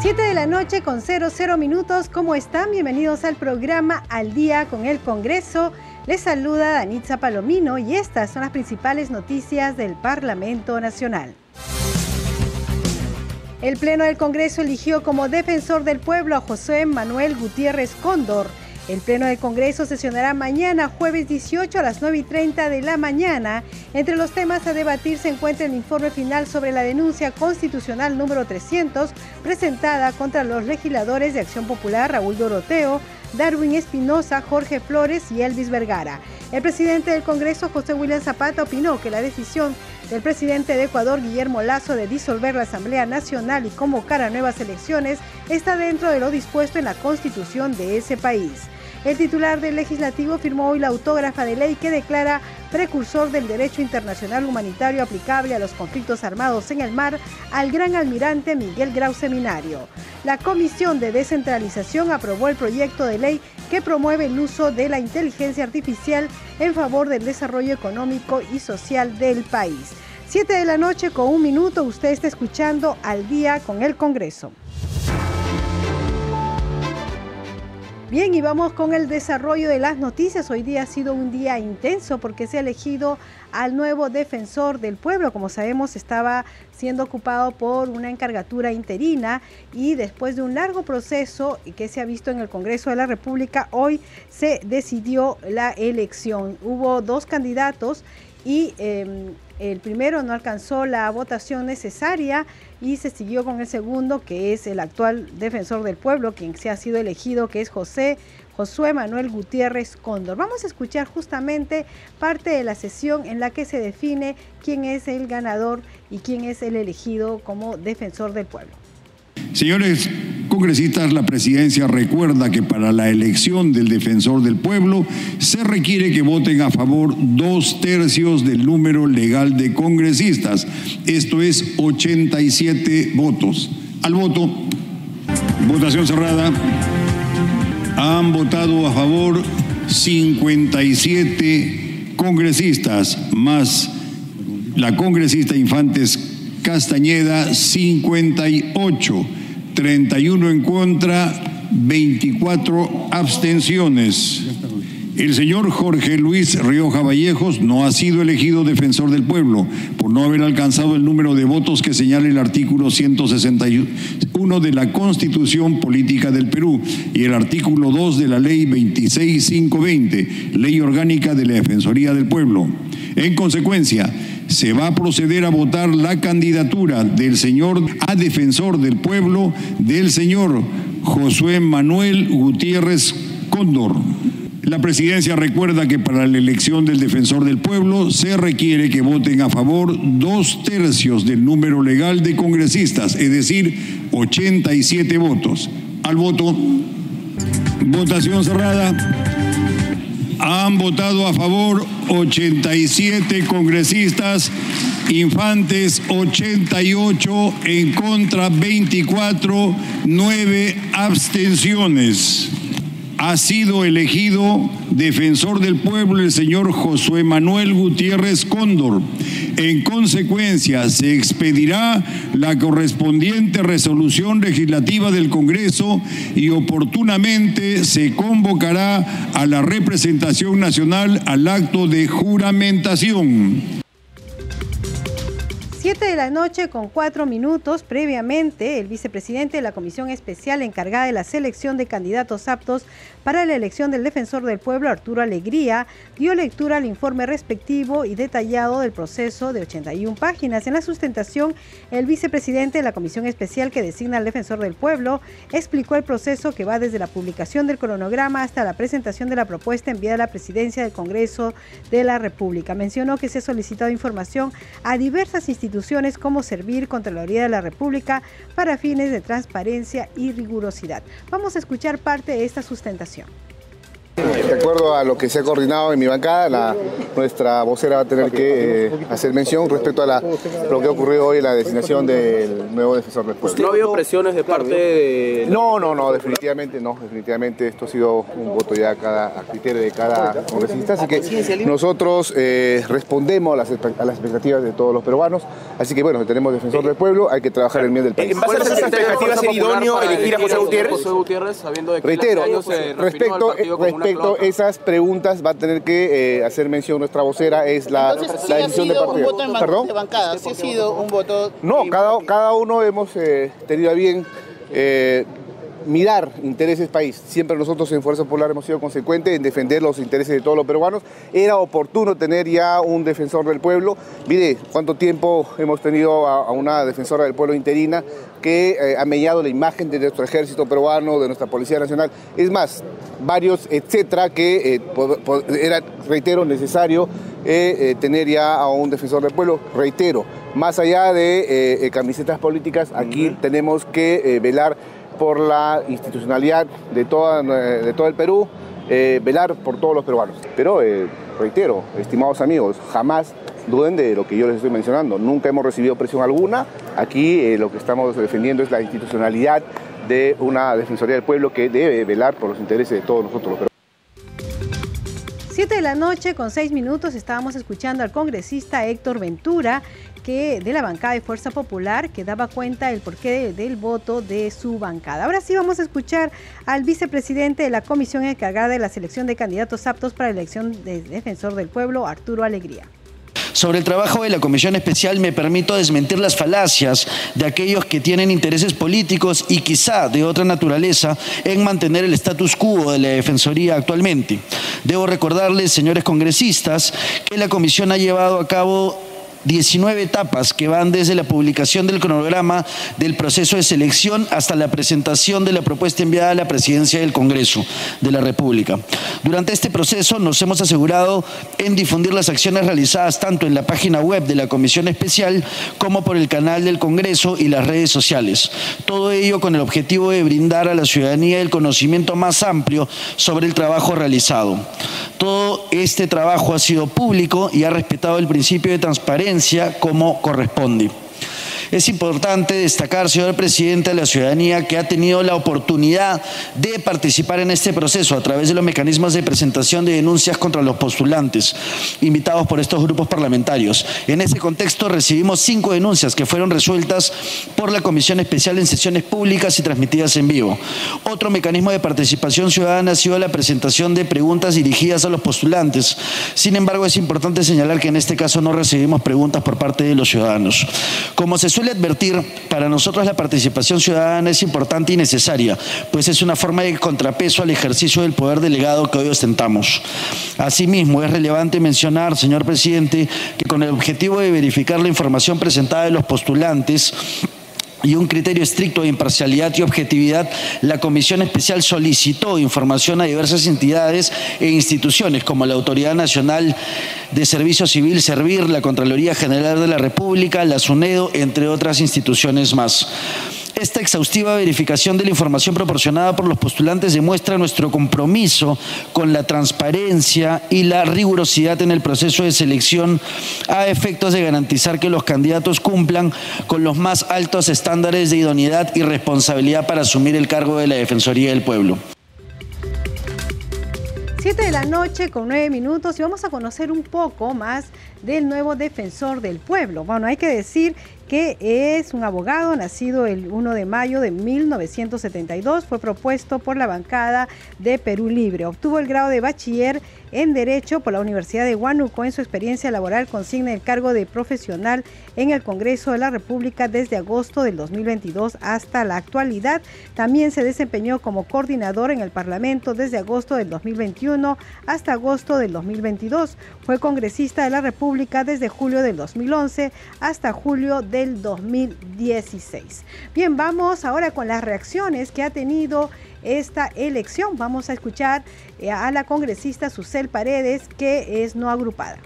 Siete de la noche con 00 minutos. ¿Cómo están? Bienvenidos al programa Al Día con el Congreso. Les saluda Danitza Palomino y estas son las principales noticias del Parlamento Nacional. El Pleno del Congreso eligió como defensor del pueblo a José Manuel Gutiérrez Cóndor el Pleno del Congreso sesionará mañana, jueves 18 a las 9 y 30 de la mañana. Entre los temas a debatir se encuentra el informe final sobre la denuncia constitucional número 300 presentada contra los legisladores de Acción Popular Raúl Doroteo, Darwin Espinosa, Jorge Flores y Elvis Vergara. El presidente del Congreso, José William Zapata, opinó que la decisión del presidente de Ecuador, Guillermo Lazo, de disolver la Asamblea Nacional y convocar a nuevas elecciones está dentro de lo dispuesto en la constitución de ese país. El titular del legislativo firmó hoy la autógrafa de ley que declara precursor del derecho internacional humanitario aplicable a los conflictos armados en el mar al gran almirante Miguel Grau Seminario. La Comisión de Descentralización aprobó el proyecto de ley que promueve el uso de la inteligencia artificial en favor del desarrollo económico y social del país. Siete de la noche con un minuto, usted está escuchando al día con el Congreso. Bien, y vamos con el desarrollo de las noticias. Hoy día ha sido un día intenso porque se ha elegido al nuevo defensor del pueblo. Como sabemos, estaba siendo ocupado por una encargatura interina y después de un largo proceso que se ha visto en el Congreso de la República, hoy se decidió la elección. Hubo dos candidatos y em, el primero no alcanzó la votación necesaria y se siguió con el segundo, que es el actual defensor del pueblo, quien se ha sido elegido, que es José Josué Manuel Gutiérrez Cóndor. Vamos a escuchar justamente parte de la sesión en la que se define quién es el ganador y quién es el elegido como defensor del pueblo. Señores congresistas, la presidencia recuerda que para la elección del defensor del pueblo se requiere que voten a favor dos tercios del número legal de congresistas, esto es 87 votos. Al voto, votación cerrada, han votado a favor 57 congresistas, más la congresista Infantes Castañeda 58 31 en contra, 24 abstenciones. El señor Jorge Luis Rioja Vallejos no ha sido elegido defensor del pueblo por no haber alcanzado el número de votos que señala el artículo 161 de la Constitución Política del Perú y el artículo 2 de la Ley 26520, Ley Orgánica de la Defensoría del Pueblo. En consecuencia, se va a proceder a votar la candidatura del señor a defensor del pueblo del señor Josué Manuel Gutiérrez Cóndor. La presidencia recuerda que para la elección del defensor del pueblo se requiere que voten a favor dos tercios del número legal de congresistas, es decir, 87 votos. Al voto, votación cerrada. Han votado a favor 87 congresistas, Infantes 88, en contra 24, 9 abstenciones ha sido elegido defensor del pueblo el señor Josué Manuel Gutiérrez Cóndor. En consecuencia, se expedirá la correspondiente resolución legislativa del Congreso y oportunamente se convocará a la representación nacional al acto de juramentación. 7 de la noche con cuatro minutos. Previamente, el vicepresidente de la Comisión Especial encargada de la selección de candidatos aptos para la elección del defensor del pueblo, Arturo Alegría, dio lectura al informe respectivo y detallado del proceso de 81 páginas. En la sustentación, el vicepresidente de la Comisión Especial que designa al defensor del pueblo explicó el proceso que va desde la publicación del cronograma hasta la presentación de la propuesta enviada a la presidencia del Congreso de la República. Mencionó que se ha solicitado información a diversas instituciones como servir Contraloría de la República para fines de transparencia y rigurosidad. Vamos a escuchar parte de esta sustentación. información. De acuerdo a lo que se ha coordinado en mi bancada, nuestra vocera va a tener que eh, hacer mención respecto a lo que ha ocurrido hoy en la designación del nuevo defensor del pueblo. ¿No ha habido presiones de parte de...? No, no, no, definitivamente no. Definitivamente esto ha sido un voto ya a, cada, a criterio de cada congresista. Así que nosotros eh, respondemos a las, expectativas de todos los peruanos. Así que bueno, tenemos defensor del pueblo, hay que trabajar el bien del país. ¿En base a esas expectativas es idóneo elegir a José Gutiérrez? José Gutiérrez, sabiendo de que Reitero, respecto, respecto a esas preguntas va a tener que eh, hacer mención nuestra vocera, es la, la decisión de partido. Un voto ¿Perdón? De bancada, sí ha sido un voto... No, cada, cada uno hemos eh, tenido a bien eh, mirar intereses país. Siempre nosotros en Fuerza Popular hemos sido consecuentes en defender los intereses de todos los peruanos. Era oportuno tener ya un defensor del pueblo. Mire cuánto tiempo hemos tenido a, una defensora del pueblo interina que eh, ha mellado la imagen de nuestro ejército peruano, de nuestra Policía Nacional. Es más, varios, etcétera, que eh, era, reitero, necesario eh, tener ya a un defensor del pueblo. Reitero, más allá de camisetas políticas, aquí tenemos que velar por la institucionalidad de, toda, de todo el Perú, velar por todos los peruanos. Pero reitero, estimados amigos, jamás duden de lo que yo les estoy mencionando. Nunca hemos recibido presión alguna. Aquí eh, lo que estamos defendiendo es la institucionalidad de una Defensoría del Pueblo que debe velar por los intereses de todos nosotros. Siete de la noche con seis minutos estábamos escuchando al congresista Héctor Ventura que de la bancada de Fuerza Popular que daba cuenta del porqué del voto de su bancada. Ahora sí vamos a escuchar al vicepresidente de la comisión encargada de la selección de candidatos aptos para la elección de defensor del pueblo, Arturo Alegría. Sobre el trabajo de la Comisión Especial me permito desmentir las falacias de aquellos que tienen intereses políticos y quizá de otra naturaleza en mantener el status quo de la Defensoría actualmente. Debo recordarles, señores congresistas, que la Comisión ha llevado a cabo 19 etapas que van desde la publicación del cronograma del proceso de selección hasta la presentación de la propuesta enviada a la presidencia del Congreso de la República. Durante este proceso nos hemos asegurado en difundir las acciones realizadas tanto en la página web de la Comisión Especial como por el canal del Congreso y las redes sociales. Todo ello con el objetivo de brindar a la ciudadanía el conocimiento más amplio sobre el trabajo realizado. Todo este trabajo ha sido público y ha respetado el principio de transparencia como corresponde. Es importante destacar, señor presidente, a la ciudadanía que ha tenido la oportunidad de participar en este proceso a través de los mecanismos de presentación de denuncias contra los postulantes invitados por estos grupos parlamentarios. En ese contexto recibimos cinco denuncias que fueron resueltas por la Comisión Especial en sesiones públicas y transmitidas en vivo. Otro mecanismo de participación ciudadana ha sido la presentación de preguntas dirigidas a los postulantes. Sin embargo, es importante señalar que en este caso no recibimos preguntas por parte de los ciudadanos. Como se suele advertir, para nosotros la participación ciudadana es importante y necesaria, pues es una forma de contrapeso al ejercicio del poder delegado que hoy ostentamos. Asimismo, es relevante mencionar, señor presidente, que con el objetivo de verificar la información presentada de los postulantes, y un criterio estricto de imparcialidad y objetividad, la Comisión Especial solicitó información a diversas entidades e instituciones como la Autoridad Nacional de Servicio Civil, Servir, la Contraloría General de la República, la SUNEDO, entre otras instituciones más. Esta exhaustiva verificación de la información proporcionada por los postulantes demuestra nuestro compromiso con la transparencia y la rigurosidad en el proceso de selección a efectos de garantizar que los candidatos cumplan con los más altos estándares de idoneidad y responsabilidad para asumir el cargo de la Defensoría del Pueblo. Siete de la noche con nueve minutos y vamos a conocer un poco más del nuevo defensor del pueblo. Bueno, hay que decir que es un abogado nacido el 1 de mayo de 1972, fue propuesto por la bancada de Perú Libre. Obtuvo el grado de bachiller en Derecho por la Universidad de Huánuco. En su experiencia laboral consigna el cargo de profesional en el Congreso de la República desde agosto del 2022 hasta la actualidad. También se desempeñó como coordinador en el Parlamento desde agosto del 2021 hasta agosto del 2022. Fue congresista de la República desde julio del 2011 hasta julio del 2016. Bien, vamos ahora con las reacciones que ha tenido esta elección. Vamos a escuchar eh, a la congresista Susel Paredes, que es no agrupada.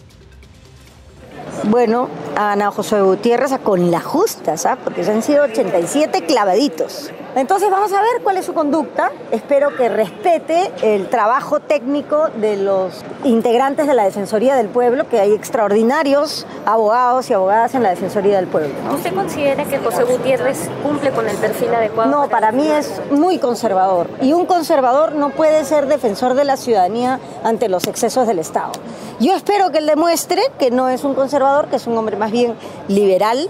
Bueno, Ana José Gutiérrez con la justa, ¿sabes? Porque se han sido 87 clavaditos. Entonces vamos a ver cuál es su conducta. Espero que respete el trabajo técnico de los integrantes de la Defensoría del Pueblo, que hay extraordinarios abogados y abogadas en la Defensoría del Pueblo. ¿Usted considera que José Gutiérrez cumple con el perfil adecuado? No, para mí es muy conservador. Y un conservador no puede ser defensor de la ciudadanía ante los excesos del Estado. Yo espero que él demuestre que no es un conservador, que es un hombre más bien liberal,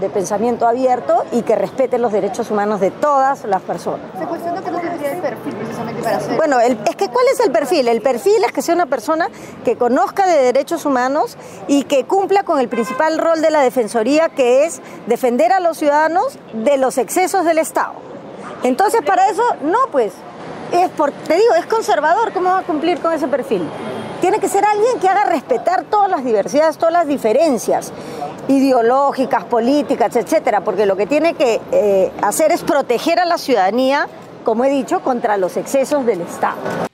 de pensamiento abierto y que respete los derechos humanos de todas las personas. Se cuestiona que no tendría el perfil precisamente para hacer. Bueno, es que ¿cuál es el perfil? El perfil es que sea una persona que conozca de derechos humanos y que cumpla con el principal rol de la Defensoría, que es defender a los ciudadanos de los excesos del Estado. Entonces, para eso, no, pues, es por, te digo, es conservador, ¿cómo va a cumplir con ese perfil? Tiene que ser alguien que haga respetar todas las diversidades, todas las diferencias ideológicas, políticas, etcétera, porque lo que tiene que eh, hacer es proteger a la ciudadanía, como he dicho, contra los excesos del Estado.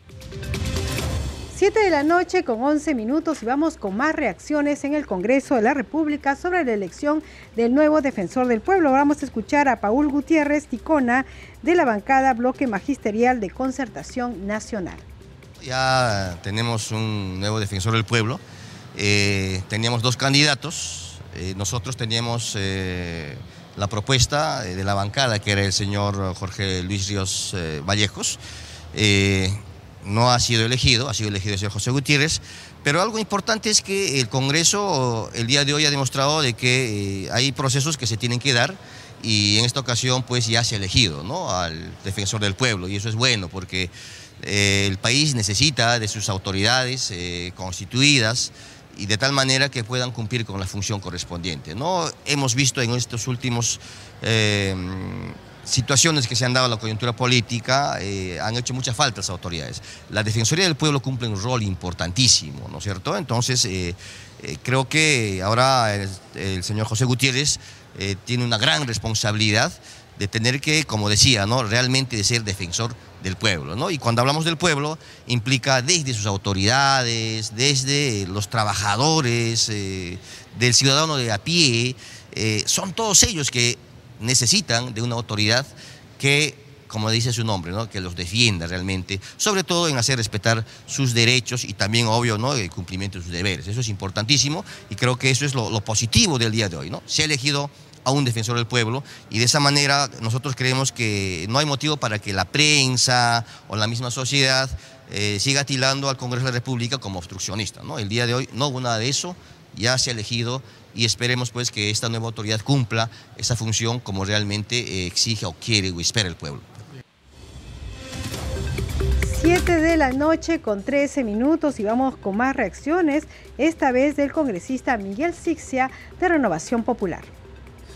7 de la noche con 11 minutos y vamos con más reacciones en el Congreso de la República sobre la elección del nuevo defensor del pueblo. Vamos a escuchar a Paul Gutiérrez Ticona de la bancada Bloque Magisterial de Concertación Nacional. Ya tenemos un nuevo defensor del pueblo. Eh, teníamos dos candidatos, eh, nosotros teníamos eh, la propuesta de la bancada, que era el señor Jorge Luis Ríos eh, Vallejos. no ha sido elegido, ha sido elegido el señor José Gutiérrez, pero algo importante es que el Congreso el día de hoy ha demostrado de que hay procesos que se tienen que dar y en esta ocasión pues ya se ha elegido ¿no? al defensor del pueblo y eso es bueno porque el país necesita de sus autoridades constituidas y de tal manera que puedan cumplir con la función correspondiente. ¿no? Hemos visto en estos últimos eh, situaciones que se han dado en la coyuntura política, eh, han hecho mucha falta las autoridades. La Defensoría del Pueblo cumple un rol importantísimo, ¿no es cierto? Entonces, eh, creo que ahora el señor José Gutiérrez tiene una gran responsabilidad de tener que, como decía, ¿no? realmente de ser defensor del pueblo. ¿no? Y cuando hablamos del pueblo, implica desde sus autoridades, desde los trabajadores, eh, del ciudadano de a pie, eh, son todos ellos que necesitan de una autoridad que como dice su nombre, ¿no? que los defienda realmente, sobre todo en hacer respetar sus derechos y también, obvio, ¿no? el cumplimiento de sus deberes. Eso es importantísimo y creo que eso es lo, positivo del día de hoy. ¿no? Se ha elegido a un defensor del pueblo y de esa manera nosotros creemos que no hay motivo para que la prensa o la misma sociedad eh, siga tilando al Congreso de la República como obstruccionista. ¿no? El día de hoy no hubo nada de eso, ya se ha elegido y esperemos pues que esta nueva autoridad cumpla esa función como realmente eh, exige o quiere o espera el pueblo. 7 de la noche con 13 minutos y vamos con más reacciones, esta vez del congresista Miguel Sixia de Renovación Popular.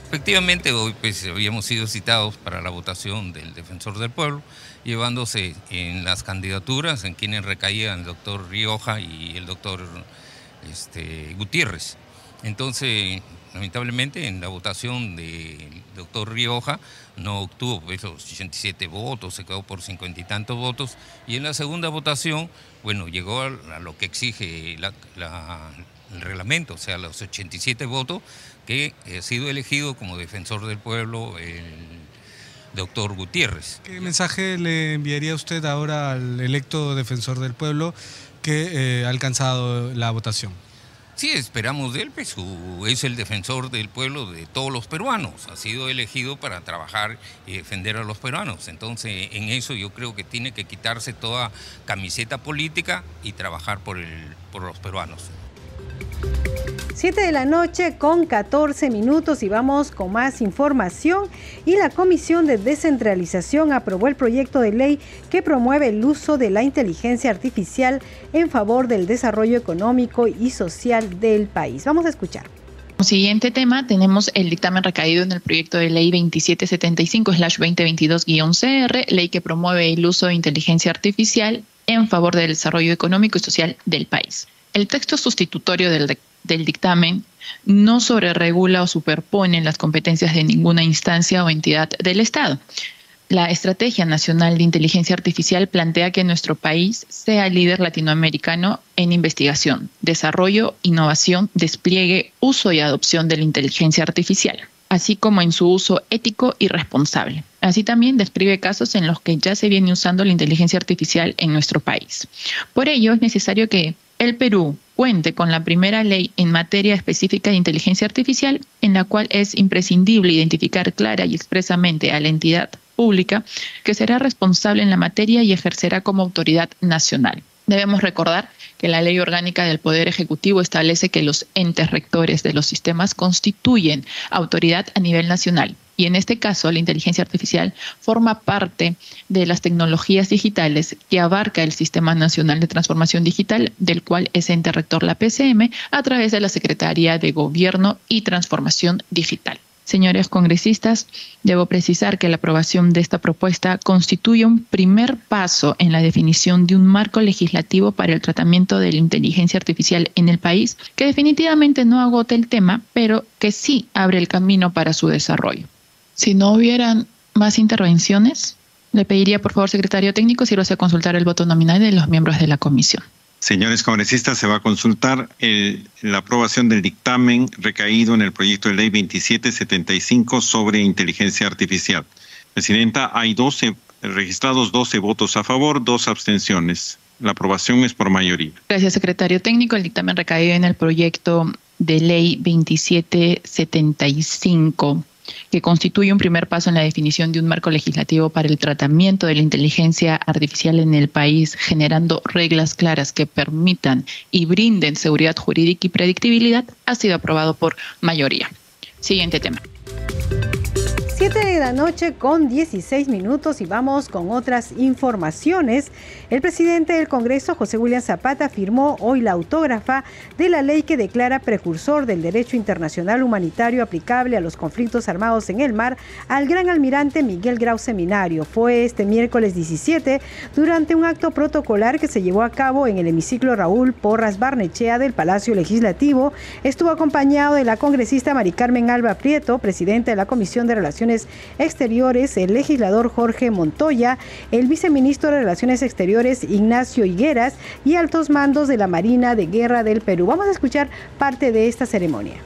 Efectivamente, hoy pues habíamos sido citados para la votación del defensor del pueblo, llevándose en las candidaturas en quienes recaían el doctor Rioja y el doctor este, Gutiérrez. Entonces, lamentablemente, en la votación del doctor Rioja no obtuvo esos 67 votos, se quedó por cincuenta y tantos votos, y en la segunda votación, bueno, llegó a, lo que exige el reglamento, o sea, los 87 votos, que ha sido elegido como defensor del pueblo el doctor Gutiérrez. ¿Qué mensaje le enviaría usted ahora al electo defensor del pueblo que eh, ha alcanzado la votación? Sí, esperamos de él, pues es el defensor del pueblo de todos los peruanos, ha sido elegido para trabajar y defender a los peruanos. Entonces, en eso yo creo que tiene que quitarse toda camiseta política y trabajar por, el, por los peruanos. 7 de la noche con 14 minutos y vamos con más información. Y la Comisión de Descentralización aprobó el proyecto de ley que promueve el uso de la inteligencia artificial en favor del desarrollo económico y social del país. Vamos a escuchar. Siguiente tema tenemos el dictamen recaído en el proyecto de ley 2775-2022-CR, ley que promueve el uso de inteligencia artificial en favor del desarrollo económico y social del país. El texto sustitutorio del, dictamen no sobreregula o superpone las competencias de ninguna instancia o entidad del Estado. La Estrategia Nacional de Inteligencia Artificial plantea que nuestro país sea líder latinoamericano en investigación, desarrollo, innovación, despliegue, uso y adopción de la inteligencia artificial, así como en su uso ético y responsable. Así también describe casos en los que ya se viene usando la inteligencia artificial en nuestro país. Por ello, es necesario que el Perú cuente con la primera ley en materia específica de inteligencia artificial, en la cual es imprescindible identificar clara y expresamente a la entidad pública que será responsable en la materia y ejercerá como autoridad nacional. Debemos recordar que la ley orgánica del Poder Ejecutivo establece que los entes rectores de los sistemas constituyen autoridad a nivel nacional. Y en este caso, la inteligencia artificial forma parte de las tecnologías digitales que abarca el Sistema Nacional de Transformación Digital, del cual es ente rector la PCM, a través de la Secretaría de Gobierno y Transformación Digital. Señores congresistas, debo precisar que la aprobación de esta propuesta constituye un primer paso en la definición de un marco legislativo para el tratamiento de la inteligencia artificial en el país, que definitivamente no agota el tema, pero que sí abre el camino para su desarrollo. Si no hubieran más intervenciones, le pediría por favor, secretario técnico, si lo a consultar el voto nominal de los miembros de la comisión. Señores congresistas, se va a consultar la aprobación del dictamen recaído en el proyecto de ley 2775 sobre inteligencia artificial. Presidenta, hay 12 registrados 12 votos a favor, dos abstenciones. La aprobación es por mayoría. Gracias, secretario técnico. El dictamen recaído en el proyecto de ley 2775 que constituye un primer paso en la definición de un marco legislativo para el tratamiento de la inteligencia artificial en el país, generando reglas claras que permitan y brinden seguridad jurídica y predictibilidad, ha sido aprobado por mayoría. Siguiente tema. 7 de la noche con 16 minutos y vamos con otras informaciones. El presidente del Congreso, José William Zapata, firmó hoy la autógrafa de la ley que declara precursor del derecho internacional humanitario aplicable a los conflictos armados en el mar al gran almirante Miguel Grau Seminario. Fue este miércoles 17 durante un acto protocolar que se llevó a cabo en el hemiciclo Raúl Porras Barnechea del Palacio Legislativo. Estuvo acompañado de la congresista Mari Carmen Alba Prieto, presidenta de la Comisión de Relaciones Exteriores, el legislador Jorge Montoya, el viceministro de Relaciones Exteriores Ignacio Higueras y altos mandos de la Marina de Guerra del Perú. Vamos a escuchar parte de esta ceremonia.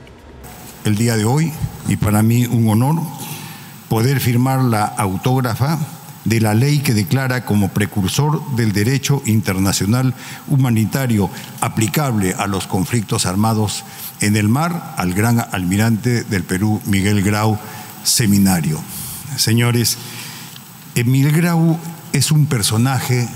El día de hoy, y para mí un honor, poder firmar la autógrafa de la ley que declara como precursor del derecho internacional humanitario aplicable a los conflictos armados en el mar al gran almirante del Perú, Miguel Grau seminario. Señores, Emil Grau es un personaje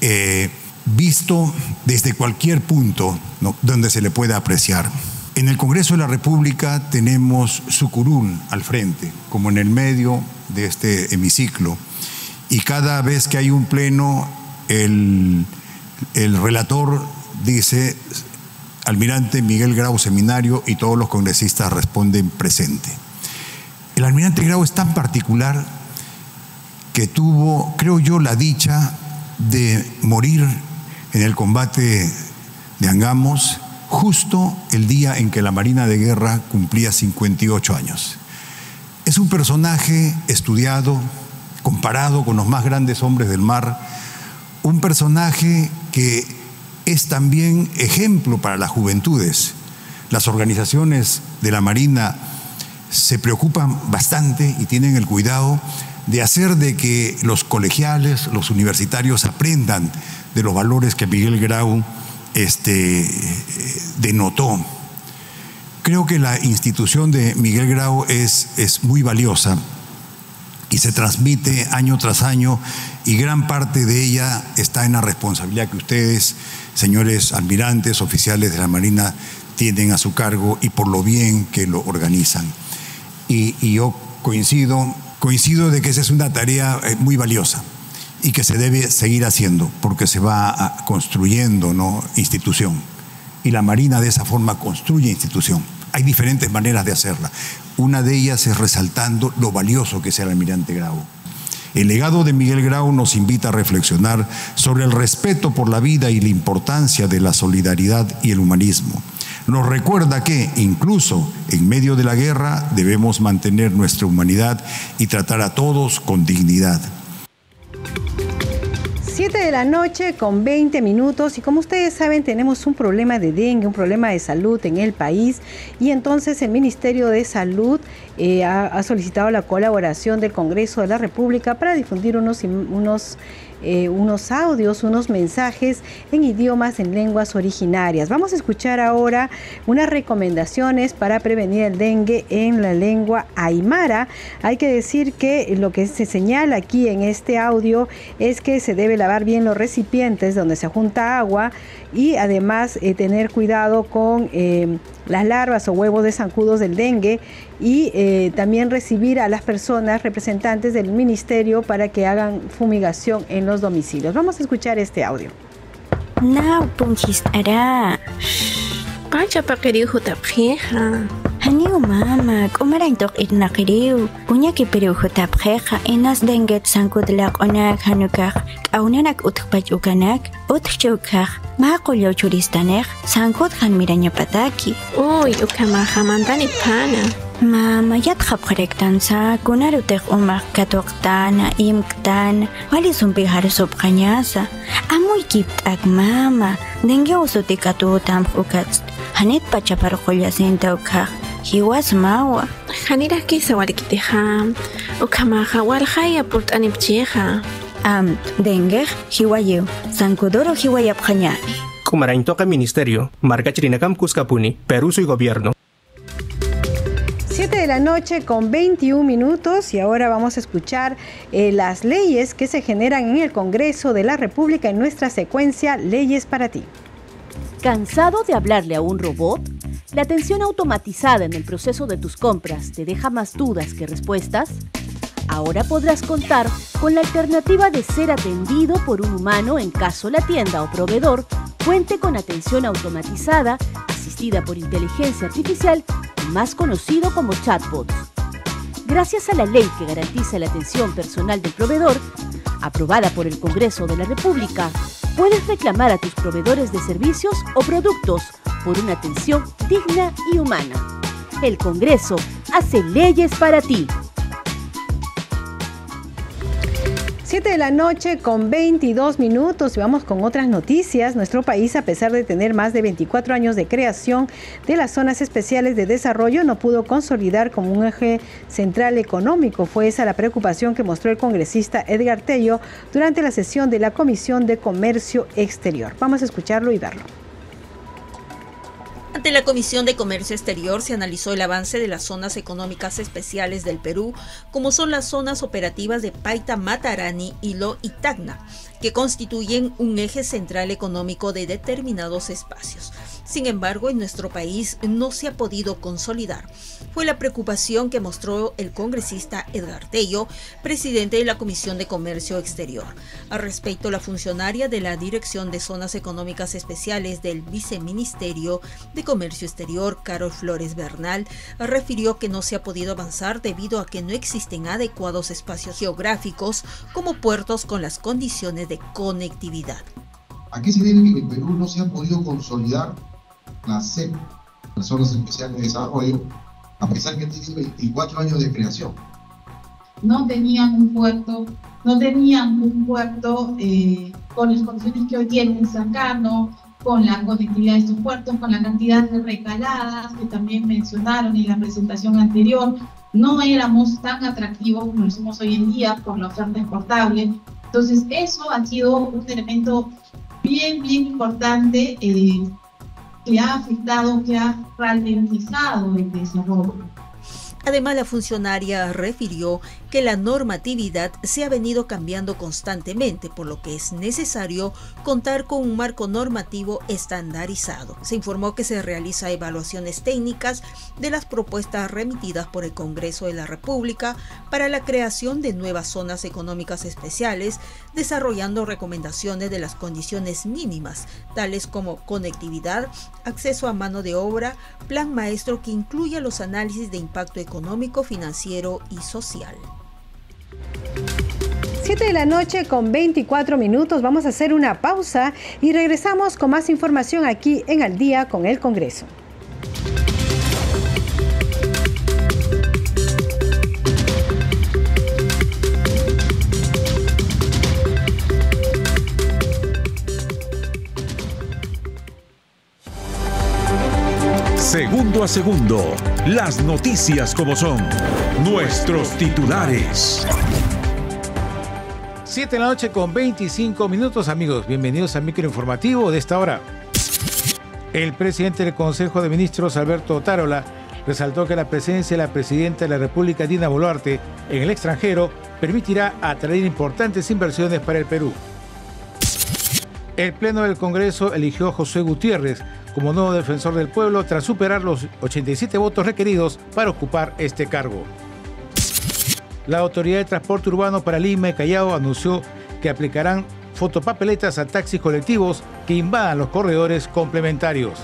eh, visto desde cualquier punto donde se le pueda apreciar. En el Congreso de la República tenemos su curul al frente, como en el medio de este hemiciclo, y cada vez que hay un pleno, el, el relator dice, almirante Miguel Grau Seminario, y todos los congresistas responden presente. El almirante Grau es tan particular que tuvo, creo yo, la dicha de morir en el combate de Angamos justo el día en que la Marina de Guerra cumplía 58 años. Es un personaje estudiado, comparado con los más grandes hombres del mar, un personaje que es también ejemplo para las juventudes. Las organizaciones de la Marina se preocupan bastante y tienen el cuidado de hacer de que los colegiales, los universitarios aprendan de los valores que Miguel Grau este, denotó. Creo que la institución de Miguel Grau es, es muy valiosa y se transmite año tras año y gran parte de ella está en la responsabilidad que ustedes, señores almirantes, oficiales de la Marina, tienen a su cargo y por lo bien que lo organizan y, yo coincido, coincido de que esa es una tarea eh, muy valiosa y que se debe seguir haciendo porque se va construyendo ¿no? institución. Y la Marina de esa forma construye institución. Hay diferentes maneras de hacerla. Una de ellas es resaltando lo valioso que es el almirante Grau. El legado de Miguel Grau nos invita a reflexionar sobre el respeto por la vida y la importancia de la solidaridad y el humanismo nos recuerda que incluso en medio de la guerra debemos mantener nuestra humanidad y tratar a todos con dignidad. 7 de la noche con 20 minutos y como ustedes saben tenemos un problema de dengue, un problema de salud en el país y entonces el Ministerio de Salud eh, ha, solicitado la colaboración del Congreso de la República para difundir unos, unos eh, unos audios, unos mensajes en idiomas, en lenguas originarias. Vamos a escuchar ahora unas recomendaciones para prevenir el dengue en la lengua aymara. Hay que decir que lo que se señala aquí en este audio es que se debe lavar bien los recipientes donde se junta agua y además eh, tener cuidado con eh, las larvas o huevos de zancudos del dengue y eh, también recibir a las personas representantes del ministerio para que hagan fumigación en los domicilios. Vamos a escuchar este audio. Haniu mama, kumarain tok it nakiriw. Unya ki periw hutap kheha inas denget sangkud lak onak hanukak. Aunanak utkpach ukanak, utkchukak. Makulyo churistanek, sangkud han miranya pataki. Uy, ukama hamantani pana. Mama, yat khap kharektan sa kunarutek umak katoktana, imktana, wali sumpi harisup kanyasa. Amuy kiptak mama, dengge usuti katutam ukats. Hanit pachaparkulya sintaukak. hiwas mawa haniraki sawarikiteja ukamaja walhaya purt'anipchija am dengue hiwayu sankudoro hiwayapjañani Kumaraintoka Ministerio, Marca Chirinacam Cuscapuni, Perú y Gobierno. 7 de la noche con 21 minutos y ahora vamos a escuchar eh, las leyes que se generan en el Congreso de la República en nuestra secuencia Leyes para ti. ¿Cansado de hablarle a un robot? ¿La atención automatizada en el proceso de tus compras te deja más dudas que respuestas? Ahora podrás contar con la alternativa de ser atendido por un humano en caso la tienda o proveedor cuente con atención automatizada asistida por inteligencia artificial, más conocido como chatbots. Gracias a la ley que garantiza la atención personal del proveedor, aprobada por el Congreso de la República, puedes reclamar a tus proveedores de servicios o productos por una atención digna y humana. El Congreso hace leyes para ti. 7 de la noche con 22 minutos y vamos con otras noticias. Nuestro país, a pesar de tener más de 24 años de creación de las zonas especiales de desarrollo, no pudo consolidar como un eje central económico. Fue esa la preocupación que mostró el congresista Edgar Tello durante la sesión de la Comisión de Comercio Exterior. Vamos a escucharlo y verlo. Ante la Comisión de Comercio Exterior se analizó el avance de las zonas económicas especiales del Perú, como son las zonas operativas de Paita, Matarani, Hilo y Tacna, que constituyen un eje central económico de determinados espacios. Sin embargo, en nuestro país no se ha podido consolidar. Fue la preocupación que mostró el congresista Edgar Tello, presidente de la Comisión de Comercio Exterior. Al respecto, la funcionaria de la Dirección de Zonas Económicas Especiales del Viceministerio de Comercio Exterior, Carol Flores Bernal, refirió que no se ha podido avanzar debido a que no existen adecuados espacios geográficos como puertos con las condiciones de conectividad. ¿A qué se debe que en Perú no se ha podido consolidar la CEP, las zonas especiales de desarrollo, a pesar que tiene 24 años de creación. No tenían un puerto, no tenían un puerto eh, con las condiciones que hoy tienen cercano, con la conectividad de estos puertos, con la cantidad de recaladas que también mencionaron en la presentación anterior. No éramos tan atractivos como lo somos hoy en día por la oferta exportable. Entonces, eso ha sido un elemento bien, bien importante eh, que ha afectado, que ha ralentizado el desarrollo. Además, la funcionaria refirió que la normatividad se ha venido cambiando constantemente, por lo que es necesario contar con un marco normativo estandarizado. Se informó que se realiza evaluaciones técnicas de las propuestas remitidas por el Congreso de la República para la creación de nuevas zonas económicas especiales, desarrollando recomendaciones de las condiciones mínimas, tales como conectividad, acceso a mano de obra, plan maestro que incluya los análisis de impacto económico, financiero y social. 7 de la noche con 24 minutos. Vamos a hacer una pausa y regresamos con más información aquí en Al día con el Congreso. Segundo a segundo, las noticias como son, nuestros titulares. Siete de la noche con 25 minutos, amigos. Bienvenidos al microinformativo de esta hora. El presidente del Consejo de Ministros, Alberto Tarola, resaltó que la presencia de la presidenta de la República, Dina Boluarte, en el extranjero permitirá atraer importantes inversiones para el Perú. El Pleno del Congreso eligió a José Gutiérrez como nuevo defensor del pueblo tras superar los 87 votos requeridos para ocupar este cargo. La Autoridad de Transporte Urbano para Lima y Callao anunció que aplicarán fotopapeletas a taxis colectivos que invadan los corredores complementarios.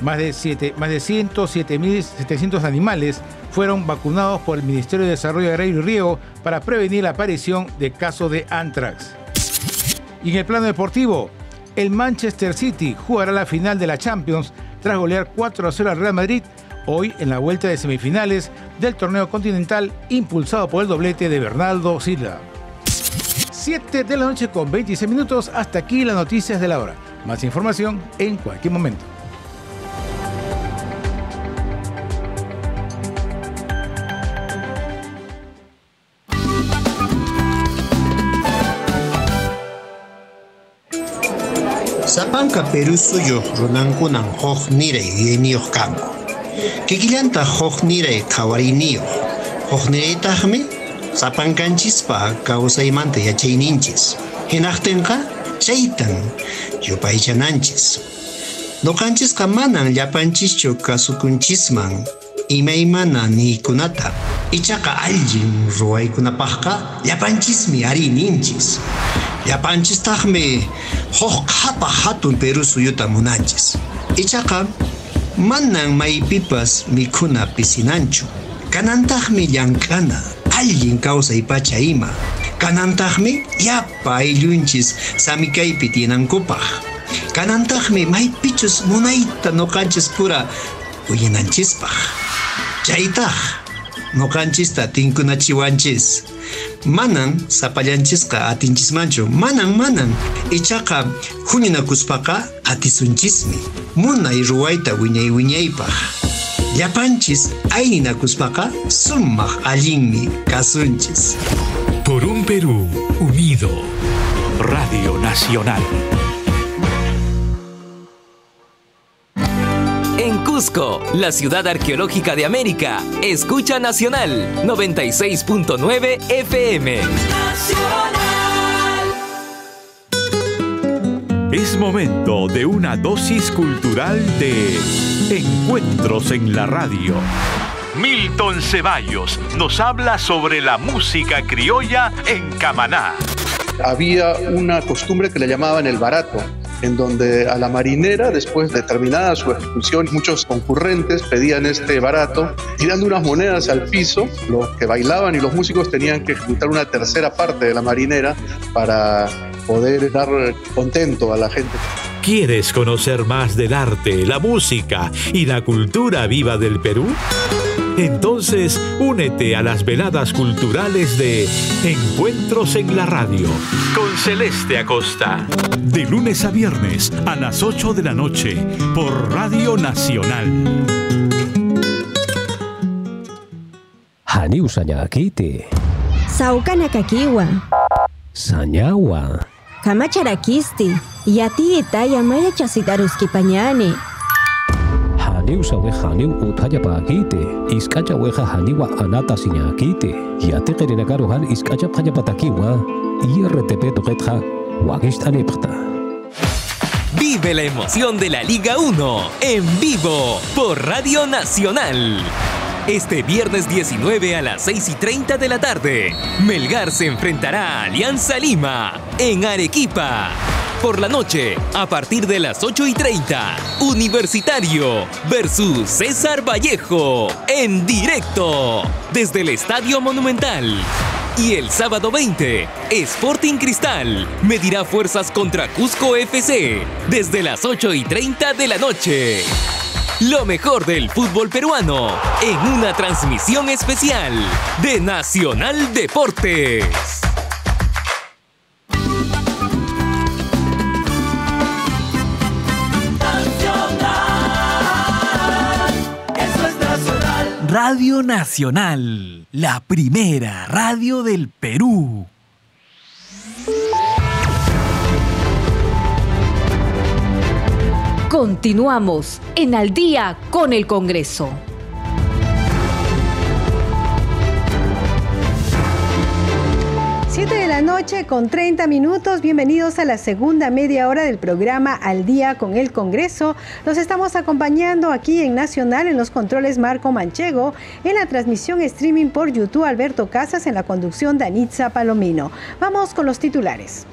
Más de, 7, más de 107.700 animales fueron vacunados por el Ministerio de Desarrollo Agrario y Riego para prevenir la aparición de casos de anthrax. Y en el plano deportivo, el Manchester City jugará la final de la Champions tras golear 4 a 0 al Real Madrid hoy en la vuelta de semifinales del torneo continental impulsado por el doblete de Bernardo Silva. 7 de la noche con 26 minutos, hasta aquí las noticias de la hora. Más información en cualquier momento. Sapanka Perú suyo runankunan huk niray yuyayniyuq kanku. Kikillanta huk niray qhawariniyuq. Huk niraytaqmi sapankanchispa kawsaymanta yachayninchis. Hinaqtinqa chaytan yupaychananchis. Nuqanchisqa manan llapanchischu kasukunchisman imaymana niykunata. Ichaqa allin ruwaykunapaqqa llapanchismi ari ninchis. Llapanchistaqmi huk qhapa hatun Perú suyuta munanchis. Ichaqa manan maypipas mikhuna pisinanchu. Kanantaqmi llank'ana allin kawsay pacha ima. Kanantaqmi yapa ayllunchis samikaypi tinankupaq. Kanantaqmi maypichus munayta nuqanchis pura uyinanchispaq. Chaytaq nuqanchista tinkunachiwanchis. Manan sapallanchisqa atinchismanchu. Manan manan. Ichaqa huñunakuspaqa atisunchismi. Munay ruwayta wiñay wiñaypaq. Llapanchis aynakuspaqa sumaq allinmi kasunchis. Por un Perú unido. Radio Nacional. Cusco, la ciudad arqueológica de América, escucha Nacional 96.9 FM. Es momento de una dosis cultural de Encuentros en la Radio. Milton Ceballos nos habla sobre la música criolla en Camaná. Había una costumbre que le llamaban el barato, en donde a la marinera, después de terminada su ejecución, muchos concurrentes pedían este barato, tirando unas monedas al piso, los que bailaban y los músicos tenían que ejecutar una tercera parte de la marinera para poder dar contento a la gente. ¿Quieres conocer más del arte, la música y la cultura viva del Perú? Entonces, únete a las veladas culturales de Encuentros en la Radio con Celeste Acosta. De lunes a viernes a las 8 de la noche por Radio Nacional. Haniu sañakite. Saukana kakiwa. Sañawa. Kamacharakisti. Yati itaya maya chasitaruski pañani. Haniu weja haniwa anata patakiwa. IRTP. Vive la emoción de la Liga 1 en vivo por Radio Nacional. Este viernes 19 a las 6 y 30 de la tarde, Melgar se enfrentará a Alianza Lima en Arequipa. Por la noche, a partir de las 8 y 30, Universitario versus César Vallejo en directo desde el Estadio Monumental. Y el sábado 20, Sporting Cristal medirá fuerzas contra Cusco FC desde las 8 y 30 de la noche. Lo mejor del fútbol peruano en una transmisión especial de Nacional Deportes. Radio Nacional, la primera radio del Perú. Continuamos en Al día con el Congreso. Siete de la noche con 30 minutos. Bienvenidos a la segunda media hora del programa Al día con el Congreso. Los estamos acompañando aquí en Nacional en los controles Marco Manchego, en la transmisión streaming por YouTube Alberto Casas, en la conducción Danitza Palomino. Vamos con los titulares.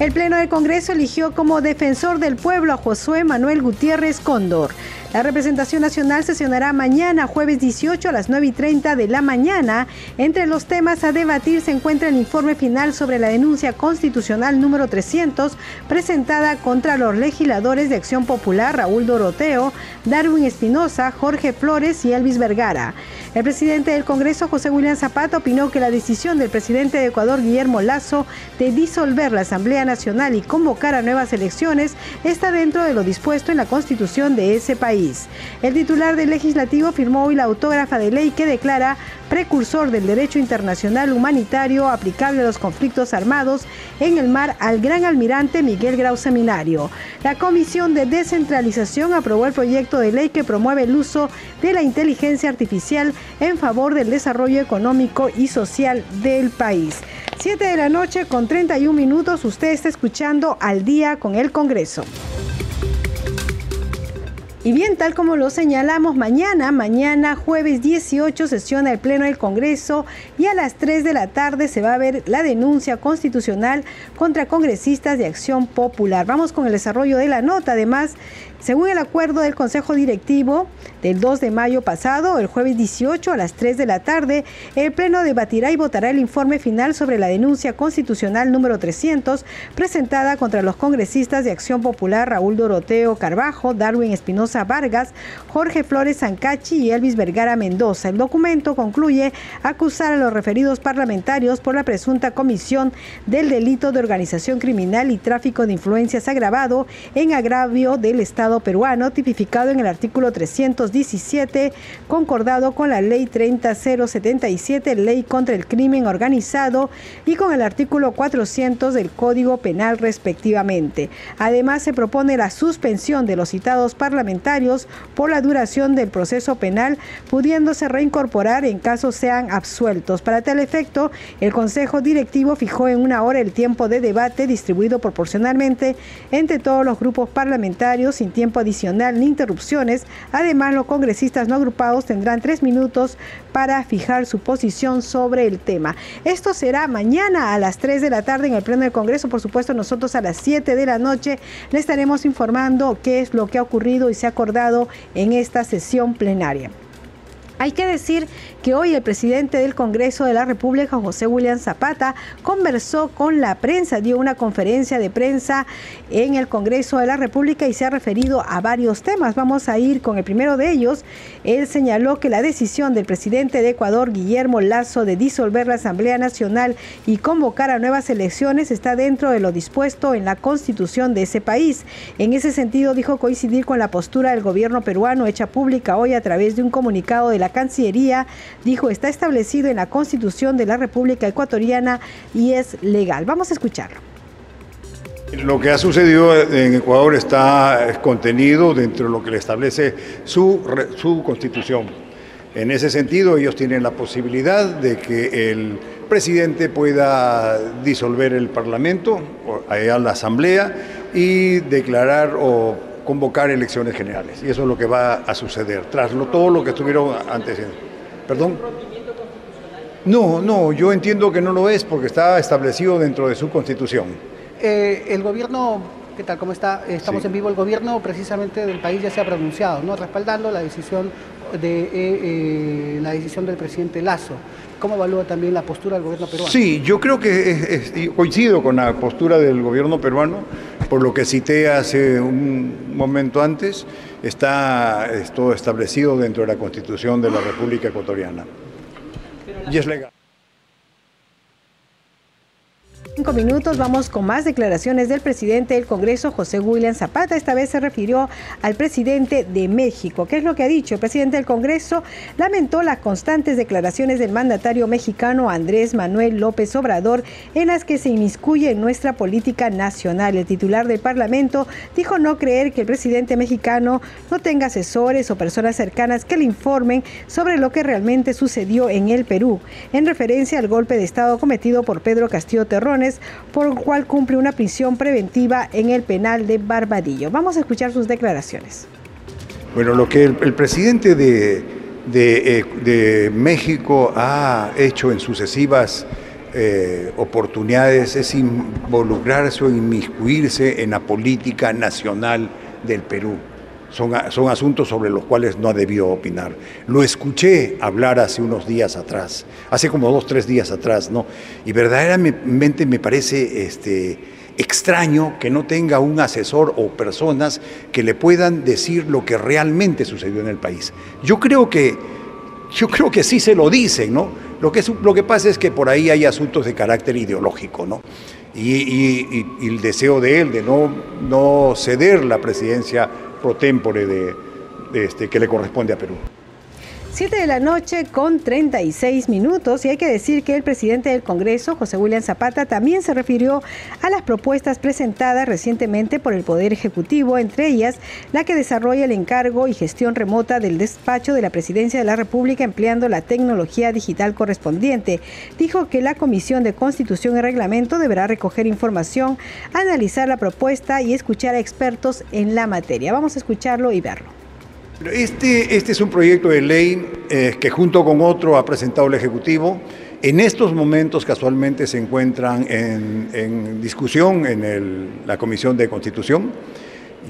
El Pleno del Congreso eligió como defensor del pueblo a Josué Manuel Gutiérrez Cóndor. La representación nacional sesionará mañana, jueves 18 a las 9 y 30 de la mañana. Entre los temas a debatir se encuentra el informe final sobre la denuncia constitucional número 300 presentada contra los legisladores de Acción Popular Raúl Doroteo, Darwin Espinosa, Jorge Flores y Elvis Vergara. El presidente del Congreso, José William Zapata, opinó que la decisión del presidente de Ecuador, Guillermo Lazo, de disolver la Asamblea Nacional y convocar a nuevas elecciones está dentro de lo dispuesto en la constitución de ese país. El titular del legislativo firmó hoy la autógrafa de ley que declara precursor del derecho internacional humanitario aplicable a los conflictos armados en el mar al gran almirante Miguel Grau Seminario. La Comisión de Descentralización aprobó el proyecto de ley que promueve el uso de la inteligencia artificial en favor del desarrollo económico y social del país. 7 de la noche con 31 minutos, usted está escuchando al día con el Congreso. Y bien, tal como lo señalamos, mañana, mañana jueves 18, sesiona el Pleno del Congreso y a las 3 de la tarde se va a ver la denuncia constitucional contra congresistas de Acción Popular. Vamos con el desarrollo de la nota. Además, según el acuerdo del Consejo Directivo del 2 de mayo pasado, el jueves 18 a las 3 de la tarde, el Pleno debatirá y votará el informe final sobre la denuncia constitucional número 300 presentada contra los congresistas de Acción Popular Raúl Doroteo Carbajo, Darwin Espinosa Vargas, Jorge Flores Sancachi y Elvis Vergara Mendoza. El documento concluye acusar a los referidos parlamentarios por la presunta comisión del delito de organización criminal y tráfico de influencias agravado en agravio del Estado peruano, tipificado en el artículo 317, concordado con la ley 30077, ley contra el crimen organizado, y con el artículo 400 del Código Penal respectivamente. Además, se propone la suspensión de los citados parlamentarios por la duración del proceso penal, pudiéndose reincorporar en caso sean absueltos. Para tal efecto, el Consejo Directivo fijó en una hora el tiempo de debate distribuido proporcionalmente entre todos los grupos parlamentarios tiempo adicional ni interrupciones. Además, los congresistas no agrupados tendrán tres minutos para fijar su posición sobre el tema. Esto será mañana a las 3 de la tarde en el Pleno del Congreso. Por supuesto, nosotros a las 7 de la noche le estaremos informando qué es lo que ha ocurrido y se ha acordado en esta sesión plenaria. Hay que decir que hoy el presidente del Congreso de la República, José William Zapata, conversó con la prensa, dio una conferencia de prensa en el Congreso de la República y se ha referido a varios temas. Vamos a ir con el primero de ellos. Él señaló que la decisión del presidente de Ecuador, Guillermo Lazo, de disolver la Asamblea Nacional y convocar a nuevas elecciones está dentro de lo dispuesto en la constitución de ese país. En ese sentido, dijo coincidir con la postura del gobierno peruano hecha pública hoy a través de un comunicado de la Cancillería, dijo está establecido en la Constitución de la República Ecuatoriana y es legal. Vamos a escucharlo. Lo que ha sucedido en Ecuador está contenido dentro de lo que le establece su, su constitución. En ese sentido, ellos tienen la posibilidad de que el presidente pueda disolver el Parlamento, a la Asamblea, y declarar o convocar elecciones generales. Y eso es lo que va a suceder, tras lo, todo lo que estuvieron antes. ¿Perdón? No, no, yo entiendo que no lo es porque está establecido dentro de su constitución. Eh, el gobierno, ¿qué tal? ¿Cómo está? Estamos en vivo. El gobierno precisamente del país ya se ha pronunciado, ¿no? Respaldando la decisión de eh, eh, la decisión del presidente Lazo. ¿Cómo evalúa también la postura del gobierno peruano? Sí, yo creo que coincido con la postura del gobierno peruano, por lo que cité hace un momento antes, está todo establecido dentro de la Constitución de la República Ecuatoriana. Y es legal. Cinco minutos, vamos con más declaraciones del presidente del Congreso, José William Zapata. Esta vez se refirió al presidente de México. ¿Qué es lo que ha dicho? El presidente del Congreso lamentó las constantes declaraciones del mandatario mexicano Andrés Manuel López Obrador en las que se inmiscuye en nuestra política nacional. El titular del Parlamento dijo no creer que el presidente mexicano no tenga asesores o personas cercanas que le informen sobre lo que realmente sucedió en el Perú, en referencia al golpe de Estado cometido por Pedro Castillo Terrones por el cual cumple una prisión preventiva en el penal de Barbadillo. Vamos a escuchar sus declaraciones. Bueno, lo que el, presidente de, de, eh, México ha hecho en sucesivas eh, oportunidades es involucrarse o inmiscuirse en la política nacional del Perú. Son, son, asuntos sobre los cuales no ha debido opinar. Lo escuché hablar hace unos días atrás, hace como dos, tres días atrás, ¿no? Y verdaderamente me parece este, extraño que no tenga un asesor o personas que le puedan decir lo que realmente sucedió en el país. Yo creo que, yo creo que sí se lo dicen, ¿no? Lo que, lo que pasa es que por ahí hay asuntos de carácter ideológico, ¿no? Y, el deseo de él de no, no ceder la presidencia pro tempore de, este, que le corresponde a Perú. 7 de la noche con 36 minutos y hay que decir que el presidente del Congreso, José William Zapata, también se refirió a las propuestas presentadas recientemente por el Poder Ejecutivo, entre ellas la que desarrolla el encargo y gestión remota del despacho de la Presidencia de la República empleando la tecnología digital correspondiente. Dijo que la Comisión de Constitución y Reglamento deberá recoger información, analizar la propuesta y escuchar a expertos en la materia. Vamos a escucharlo y verlo. Este, este es un proyecto de ley eh, que junto con otro ha presentado el Ejecutivo. En estos momentos casualmente se encuentran en, discusión en la Comisión de Constitución.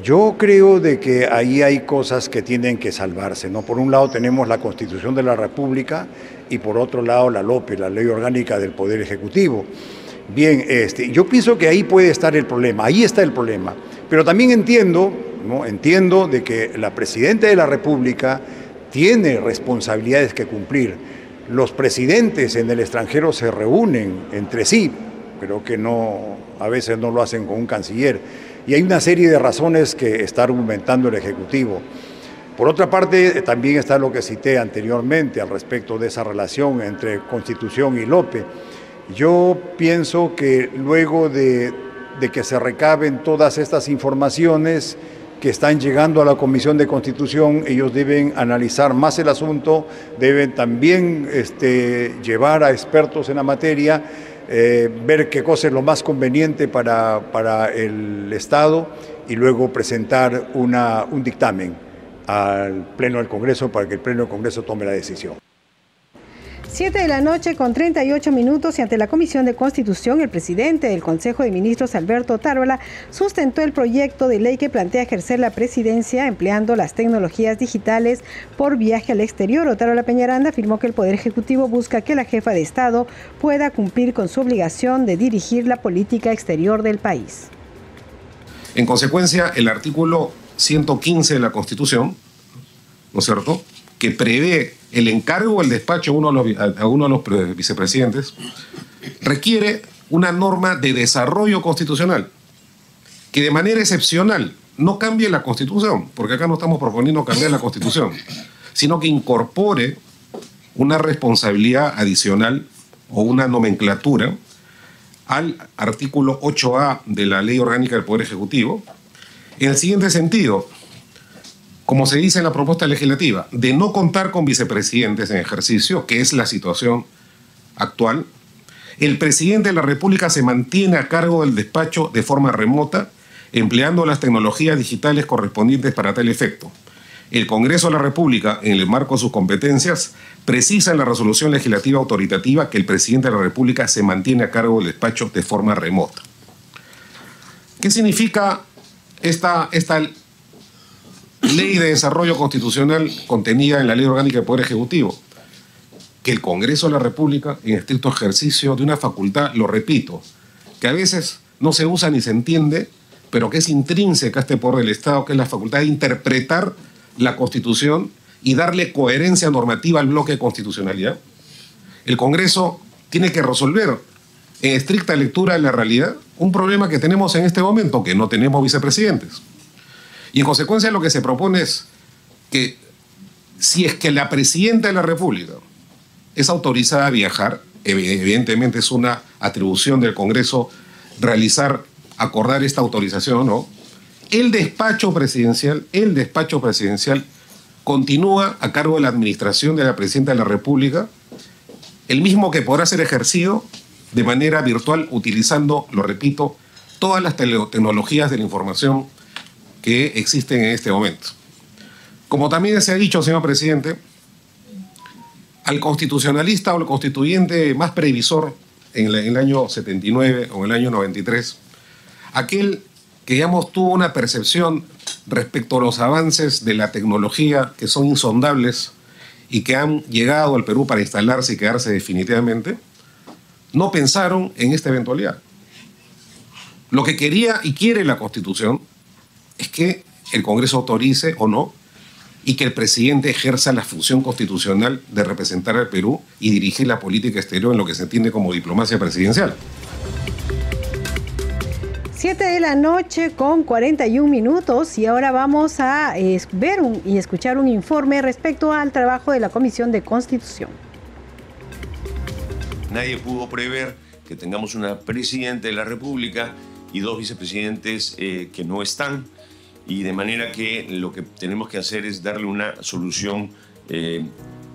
Yo creo de que ahí hay cosas que tienen que salvarse. ¿no? Por un lado tenemos la Constitución de la República y por otro lado la LOPE, la Ley Orgánica del Poder Ejecutivo. Bien, este, yo pienso que ahí puede estar el problema, ahí está el problema. Pero también entiendo Entiendo de que la Presidenta de la República tiene responsabilidades que cumplir. Los presidentes en el extranjero se reúnen entre sí, pero que no, a veces no lo hacen con un canciller. Y hay una serie de razones que está argumentando el Ejecutivo. Por otra parte, también está lo que cité anteriormente al respecto de esa relación entre Constitución y Lope. Yo pienso que luego de que se recaben todas estas informaciones, que están llegando a la Comisión de Constitución, ellos deben analizar más el asunto, deben también este, llevar a expertos en la materia, eh, ver qué cosa es lo más conveniente para, para el Estado y luego presentar un dictamen al Pleno del Congreso para que el Pleno del Congreso tome la decisión. 7 de la noche con 38 minutos y ante la Comisión de Constitución, el presidente del Consejo de Ministros, Alberto Tarola, sustentó el proyecto de ley que plantea ejercer la presidencia empleando las tecnologías digitales por viaje al exterior. Otárola Peñaranda afirmó que el Poder Ejecutivo busca que la jefa de Estado pueda cumplir con su obligación de dirigir la política exterior del país. En consecuencia, el artículo 115 de la Constitución, ¿no es cierto?, que prevé el encargo o el despacho a uno de los, uno de los vicepresidentes, requiere una norma de desarrollo constitucional que de manera excepcional no cambie la constitución, porque acá no estamos proponiendo cambiar la constitución, sino que incorpore una responsabilidad adicional o una nomenclatura al artículo 8A de la Ley Orgánica del Poder Ejecutivo, en el siguiente sentido, como se dice en la propuesta legislativa, de no contar con vicepresidentes en ejercicio, que es la situación actual, el presidente de la República se mantiene a cargo del despacho de forma remota, empleando las tecnologías digitales correspondientes para tal efecto. El Congreso de la República, en el marco de sus competencias, precisa en la resolución legislativa autoritativa que el presidente de la República se mantiene a cargo del despacho de forma remota. ¿Qué significa esta, esta ley de desarrollo constitucional contenida en la ley orgánica del Poder Ejecutivo, que el Congreso de la República, en estricto ejercicio de una facultad, lo repito, que a veces no se usa ni se entiende, pero que es intrínseca este poder del Estado, que es la facultad de interpretar la Constitución y darle coherencia normativa al bloque de constitucionalidad. El Congreso tiene que resolver en estricta lectura de la realidad, un problema que tenemos en este momento, que no tenemos vicepresidentes. Y en consecuencia lo que se propone es que si es que la presidenta de la República es autorizada a viajar, evidentemente es una atribución del Congreso realizar, acordar esta autorización o no, el despacho presidencial, el despacho presidencial continúa a cargo de la administración de la presidenta de la República, el mismo que podrá ser ejercido de manera virtual utilizando, lo repito, todas las tecnologías de la información que existen en este momento. Como también se ha dicho, señor presidente, al constitucionalista o al constituyente más previsor en, el año 79 o en el año 93, aquel que digamos tuvo una percepción respecto a los avances de la tecnología que son insondables y que han llegado al Perú para instalarse y quedarse definitivamente, no pensaron en esta eventualidad. Lo que quería y quiere la Constitución es que el Congreso autorice o no y que el presidente ejerza la función constitucional de representar al Perú y dirigir la política exterior en lo que se entiende como diplomacia presidencial. 7 de la noche con 41 minutos y ahora vamos a ver y escuchar un informe respecto al trabajo de la Comisión de Constitución. Nadie pudo prever que tengamos una presidenta de la República y dos vicepresidentes eh, que no están y de manera que lo que tenemos que hacer es darle una solución eh,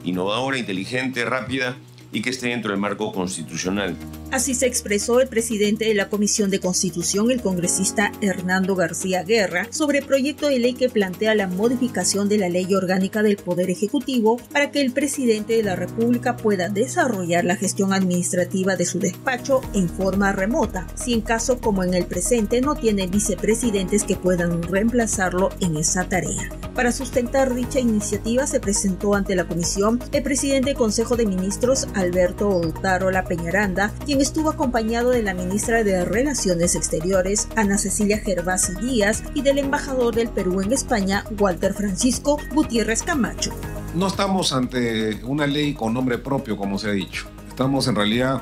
innovadora, inteligente, rápida y que esté dentro del marco constitucional. Así se expresó el presidente de la Comisión de Constitución, el congresista Hernando García Guerra, sobre el proyecto de ley que plantea la modificación de la ley orgánica del Poder Ejecutivo para que el presidente de la República pueda desarrollar la gestión administrativa de su despacho en forma remota, si en caso como en el presente no tiene vicepresidentes que puedan reemplazarlo en esa tarea. Para sustentar dicha iniciativa se presentó ante la comisión el presidente del Consejo de Ministros, Alberto Otarola Peñaranda, quien estuvo acompañado de la ministra de Relaciones Exteriores, Ana Cecilia Gervasi Díaz, y del embajador del Perú en España, Walter Francisco Gutiérrez Camacho. No estamos ante una ley con nombre propio, como se ha dicho. Estamos en realidad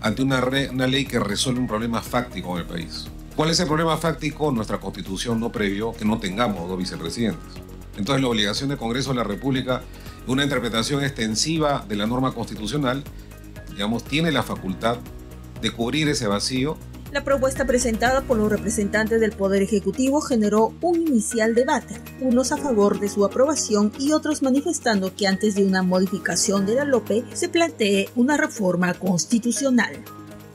ante una, una ley que resuelve un problema fáctico en el país. ¿Cuál es el problema fáctico? Nuestra constitución no previó que no tengamos dos vicepresidentes. Entonces la obligación del Congreso de la República una interpretación extensiva de la norma constitucional, digamos, tiene la facultad de cubrir ese vacío. La propuesta presentada por los representantes del Poder Ejecutivo generó un inicial debate, unos a favor de su aprobación y otros manifestando que antes de una modificación de la LOPE se plantee una reforma constitucional.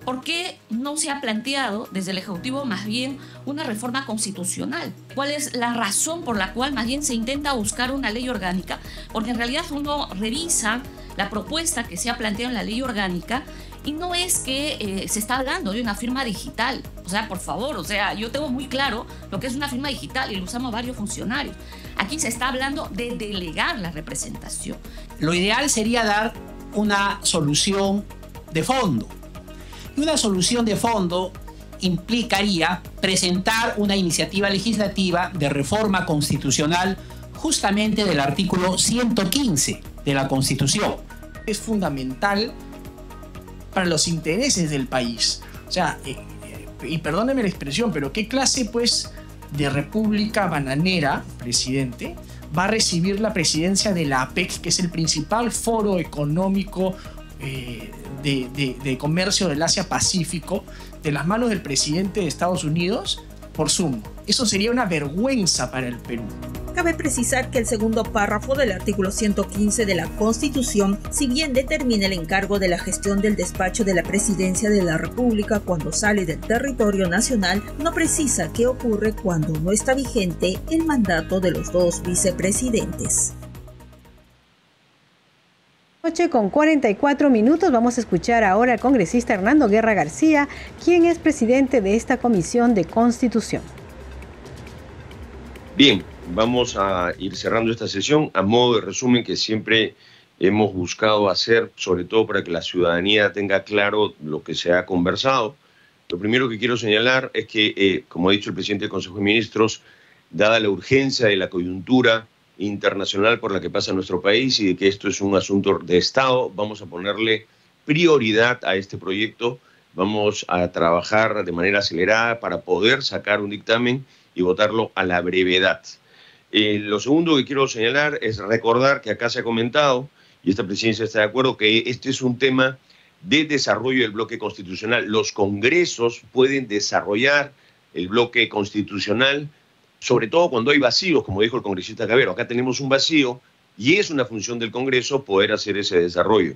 ¿Por qué no se ha planteado desde el Ejecutivo más bien una reforma constitucional? ¿Cuál es la razón por la cual más bien se intenta buscar una ley orgánica? Porque en realidad uno revisa la propuesta que se ha planteado en la ley orgánica y no es que eh, se está hablando de una firma digital. O sea, por favor, o sea, yo tengo muy claro lo que es una firma digital y lo usamos varios funcionarios. Aquí se está hablando de delegar la representación. Lo ideal sería dar una solución de fondo una solución de fondo implicaría presentar una iniciativa legislativa de reforma constitucional justamente del artículo 115 de la Constitución. Es fundamental para los intereses del país. O sea, eh, eh, y perdóneme la expresión, pero ¿qué clase pues de república bananera, presidente, va a recibir la presidencia de la APEC, que es el principal foro económico eh, de, comercio del Asia-Pacífico de las manos del presidente de Estados Unidos por Zoom. Eso sería una vergüenza para el Perú. Cabe precisar que el segundo párrafo del artículo 115 de la Constitución, si bien determina el encargo de la gestión del despacho de la presidencia de la República cuando sale del territorio nacional, no precisa qué ocurre cuando no está vigente el mandato de los dos vicepresidentes. Noche con 44 minutos vamos a escuchar ahora al congresista Hernando Guerra García, quien es presidente de esta Comisión de Constitución. Bien, vamos a ir cerrando esta sesión a modo de resumen que siempre hemos buscado hacer, sobre todo para que la ciudadanía tenga claro lo que se ha conversado. Lo primero que quiero señalar es que, eh, como ha dicho el presidente del Consejo de Ministros, dada la urgencia de la coyuntura, internacional por la que pasa nuestro país y de que esto es un asunto de Estado. Vamos a ponerle prioridad a este proyecto Vamos a trabajar de manera acelerada para poder sacar un dictamen y votarlo a la brevedad. Eh, lo segundo que quiero señalar es recordar que acá se ha comentado, y esta presidencia está de acuerdo, que este es un tema de desarrollo del bloque constitucional. Los congresos pueden desarrollar el bloque constitucional, sobre todo cuando hay vacíos, como dijo el congresista Cabero. Acá tenemos un vacío y es una función del Congreso poder hacer ese desarrollo.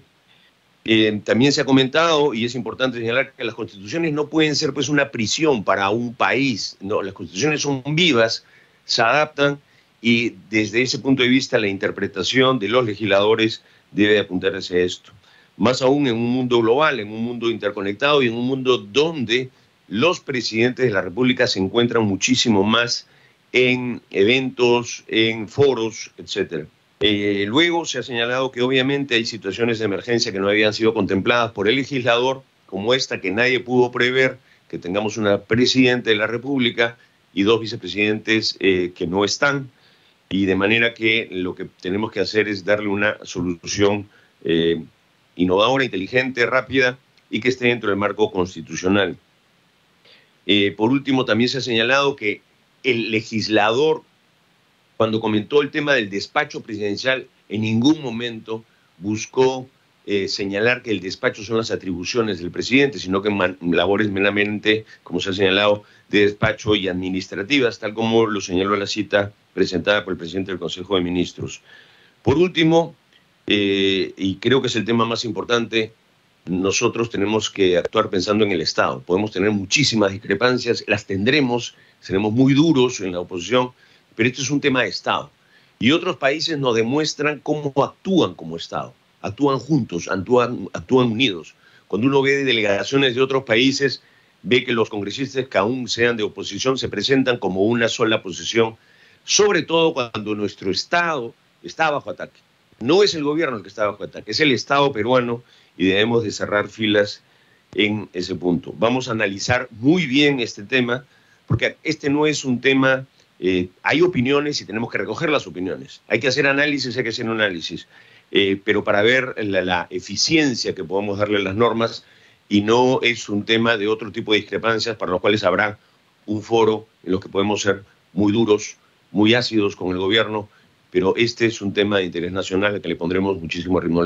Eh, también se ha comentado, y es importante señalar, que las constituciones no pueden ser pues una prisión para un país. No, las constituciones son vivas, se adaptan y desde ese punto de vista la interpretación de los legisladores debe apuntarse a esto. Más aún en un mundo global, en un mundo interconectado y en un mundo donde los presidentes de la República se encuentran muchísimo más en eventos, en foros, etc. Eh, luego se ha señalado que obviamente hay situaciones de emergencia que no habían sido contempladas por el legislador, como esta que nadie pudo prever, que tengamos una presidenta de la República y dos vicepresidentes eh, que no están y de manera que lo que tenemos que hacer es darle una solución eh, innovadora, inteligente, rápida y que esté dentro del marco constitucional. Por último, también se ha señalado que el legislador, cuando comentó el tema del despacho presidencial, en ningún momento buscó eh, señalar que el despacho son las atribuciones del presidente, sino que labores meramente, como se ha señalado, de despacho y administrativas, tal como lo señaló la cita presentada por el presidente del Consejo de Ministros. Por último, eh, y creo que es el tema más importante, nosotros tenemos que actuar pensando en el Estado. Podemos tener muchísimas discrepancias, las tendremos, seremos muy duros en la oposición, pero esto es un tema de Estado. Y otros países nos demuestran cómo actúan como Estado, actúan juntos, actúan, unidos. Cuando uno ve delegaciones de otros países, ve que los congresistas que aún sean de oposición se presentan como una sola posición sobre todo cuando nuestro Estado está bajo ataque. No es el gobierno el que está bajo ataque, es el Estado peruano y debemos de cerrar filas en ese punto. Vamos a analizar muy bien este tema, porque este no es un tema, eh, hay opiniones y tenemos que recoger las opiniones. Hay que hacer análisis, hay que hacer análisis, eh, pero para ver la, eficiencia que podemos darle a las normas y no es un tema de otro tipo de discrepancias para los cuales habrá un foro en los que podemos ser muy duros, muy ácidos con el gobierno, pero este es un tema de interés nacional al que le pondremos muchísimo ritmo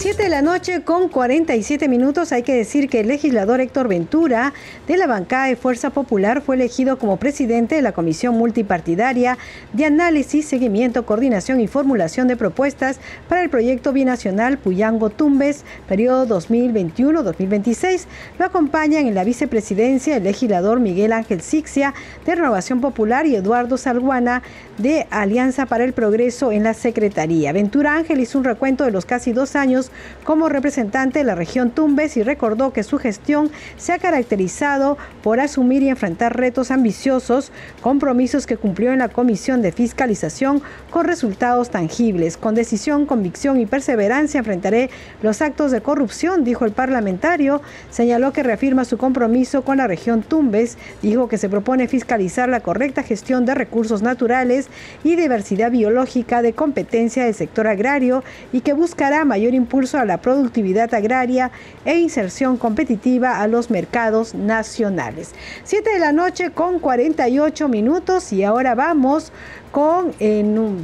7 de la noche con 47 minutos. Hay que decir que el legislador Héctor Ventura de la bancada de Fuerza Popular fue elegido como presidente de la Comisión Multipartidaria de Análisis, Seguimiento, Coordinación y Formulación de Propuestas para el proyecto binacional Puyango-Tumbes, periodo 2021-2026. Lo acompañan en la vicepresidencia el legislador Miguel Ángel Sixia de Renovación Popular y Eduardo Salguana de Alianza para el Progreso en la Secretaría. Ventura Ángel hizo un recuento de los casi dos años como representante de la región Tumbes y recordó que su gestión se ha caracterizado por asumir y enfrentar retos ambiciosos, compromisos que cumplió en la Comisión de Fiscalización con resultados tangibles. Con decisión, convicción y perseverancia enfrentaré los actos de corrupción, dijo el parlamentario. Señaló que reafirma su compromiso con la región Tumbes, dijo que se propone fiscalizar la correcta gestión de recursos naturales y diversidad biológica de competencia del sector agrario y que buscará mayor impulso a la productividad agraria e inserción competitiva a los mercados nacionales. 7 de la noche con 48 minutos y ahora vamos con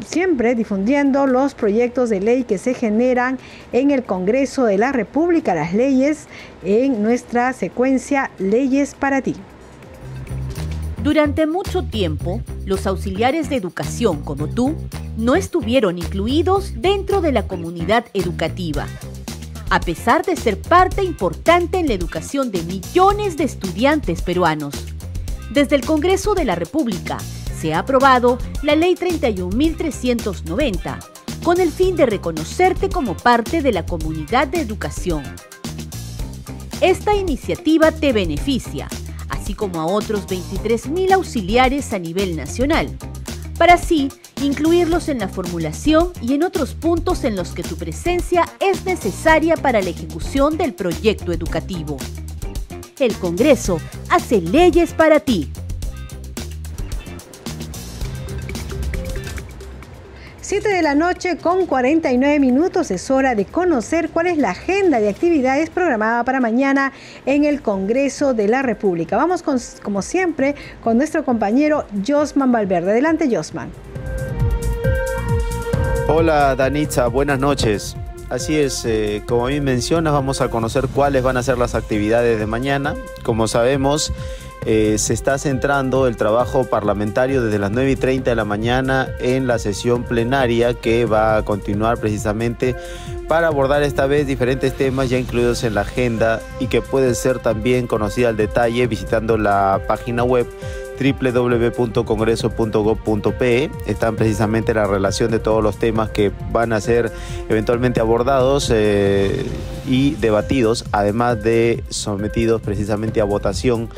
siempre difundiendo los proyectos de ley que se generan en el Congreso de la República, las leyes en nuestra secuencia Leyes para ti. Durante mucho tiempo, los auxiliares de educación como tú no estuvieron incluidos dentro de la comunidad educativa, a pesar de ser parte importante en la educación de millones de estudiantes peruanos. Desde el Congreso de la República se ha aprobado la Ley 31.390 con el fin de reconocerte como parte de la comunidad de educación. Esta iniciativa te beneficia, así como a otros 23.000 auxiliares a nivel nacional, para así incluirlos en la formulación y en otros puntos en los que tu presencia es necesaria para la ejecución del proyecto educativo. El Congreso hace leyes para ti. 7 de la noche con 49 minutos es hora de conocer cuál es la agenda de actividades programada para mañana en el Congreso de la República. Vamos como siempre con nuestro compañero Josman Valverde. Adelante Josman. Hola Danitza, buenas noches. Así es, eh, como bien mencionas, vamos a conocer cuáles van a ser las actividades de mañana. Como sabemos, eh, se está centrando el trabajo parlamentario desde las 9 y 30 de la mañana en la sesión plenaria que va a continuar precisamente para abordar esta vez diferentes temas ya incluidos en la agenda y que pueden ser también conocidas al detalle visitando la página web www.congreso.gov.pe. Están precisamente la relación de todos los temas que van a ser eventualmente abordados eh, y debatidos, además de sometidos precisamente a votación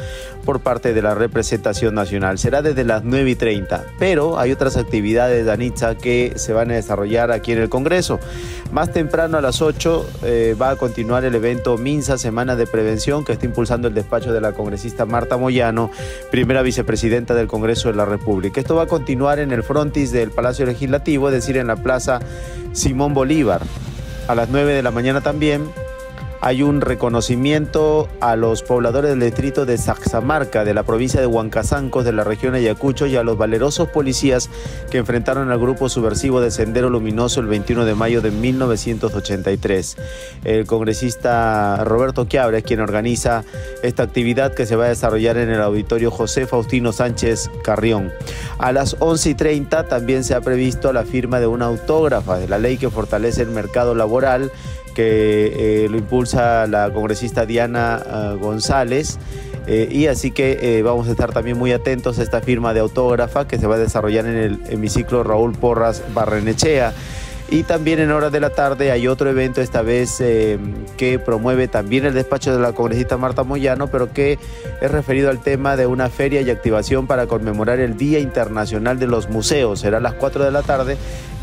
por parte de la representación nacional. Será desde las 9 y 30, pero hay otras actividades, Danitza, que se van a desarrollar aquí en el Congreso. Más temprano a las 8 eh, va a continuar el evento MINSA, Semana de Prevención, que está impulsando el despacho de la congresista Marta Moyano, primera vicepresidenta del Congreso de la República. Esto va a continuar en el frontis del Palacio Legislativo, es decir, en la Plaza Simón Bolívar. A las 9 de la mañana también hay un reconocimiento a los pobladores del distrito de Saxamarca, de la provincia de Huancazancos, de la región Ayacucho, y a los valerosos policías que enfrentaron al grupo subversivo de Sendero Luminoso el 21 de mayo de 1983. El congresista Roberto Quiabra es quien organiza esta actividad que se va a desarrollar en el auditorio José Faustino Sánchez Carrión. A las 11 y 30 también se ha previsto la firma de una autógrafa de la ley que fortalece el mercado laboral que eh, lo impulsa la congresista Diana ah, González. Eh, y así que eh, vamos a estar también muy atentos a esta firma de autógrafa que se va a desarrollar en el hemiciclo Raúl Porras Barrenechea. Y también en horas de la tarde hay otro evento, esta vez que promueve también el despacho de la congresista Marta Moyano, pero que es referido al tema de una feria y activación para conmemorar el Día Internacional de los Museos. Será a las 4 de la tarde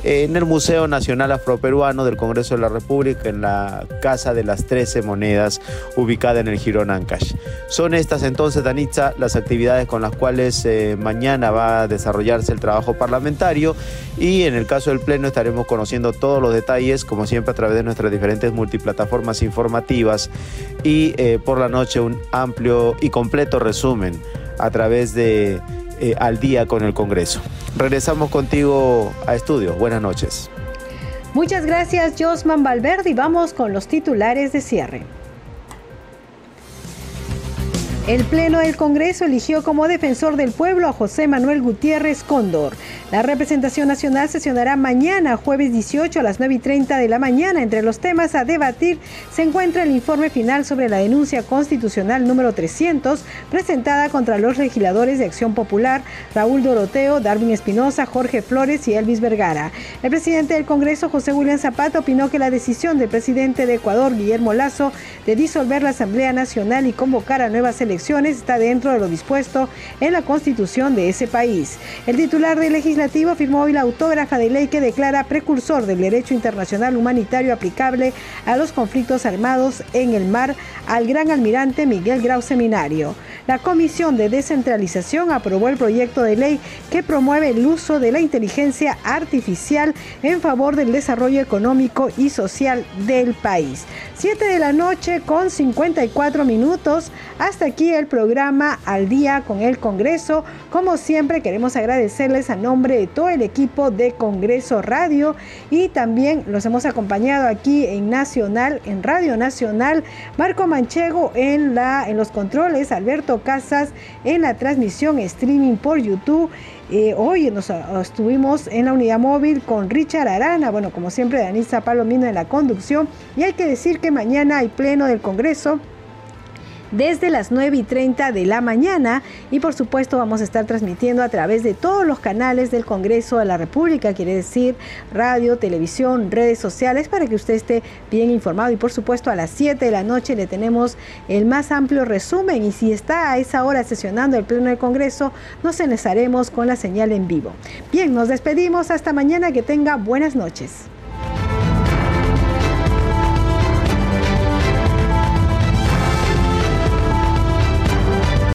en el Museo Nacional Afroperuano del Congreso de la República, en la Casa de las Trece Monedas, ubicada en el Girón Ancash. Son estas entonces, Danitza, las actividades con las cuales eh, mañana va a desarrollarse el trabajo parlamentario y en el caso del Pleno estaremos conociendo todos los detalles, como siempre, a través de nuestras diferentes multiplataformas informativas y eh, por la noche un amplio y completo resumen a través de eh, al día con el Congreso. Regresamos contigo a estudio. Buenas noches. Muchas gracias, Josman Valverde, y vamos con los titulares de cierre. El Pleno del Congreso eligió como defensor del pueblo a José Manuel Gutiérrez Cóndor. La representación nacional sesionará mañana, jueves 18 a las 9 y 30 de la mañana. Entre los temas a debatir se encuentra el informe final sobre la denuncia constitucional número 300 presentada contra los legisladores de Acción Popular Raúl Doroteo, Darwin Espinosa, Jorge Flores y Elvis Vergara. El presidente del Congreso, José William Zapata, opinó que la decisión del presidente de Ecuador, Guillermo Lazo, de disolver la Asamblea Nacional y convocar a nuevas está dentro de lo dispuesto en la constitución de ese país. El titular del legislativo firmó hoy la autógrafa de ley que declara precursor del derecho internacional humanitario aplicable a los conflictos armados en el mar al gran almirante Miguel Grau Seminario. La Comisión de Descentralización aprobó el proyecto de ley que promueve el uso de la inteligencia artificial en favor del desarrollo económico y social del país. 7 de la noche con 54 minutos. Hasta aquí el programa Al día con el Congreso. Como siempre queremos agradecerles a nombre de todo el equipo de Congreso Radio y también los hemos acompañado aquí en Nacional, en Radio Nacional, Marco Manchego en, la, en los controles, Alberto Casas en la transmisión streaming por YouTube. Eh, hoy nos estuvimos en la unidad móvil con Richard Arana, bueno, como siempre, Danisa Palomino en la conducción. Y hay que decir que mañana hay pleno del Congreso desde las 9 y 30 de la mañana. Y por supuesto vamos a estar transmitiendo a través de todos los canales del Congreso de la República, quiere decir radio, televisión, redes sociales, para que usted esté bien informado. Y por supuesto a las 7 de la noche le tenemos el más amplio resumen. Y si está a esa hora sesionando el Pleno del Congreso, nos enlazaremos con la señal en vivo. Bien, nos despedimos. Hasta mañana, que tenga buenas noches.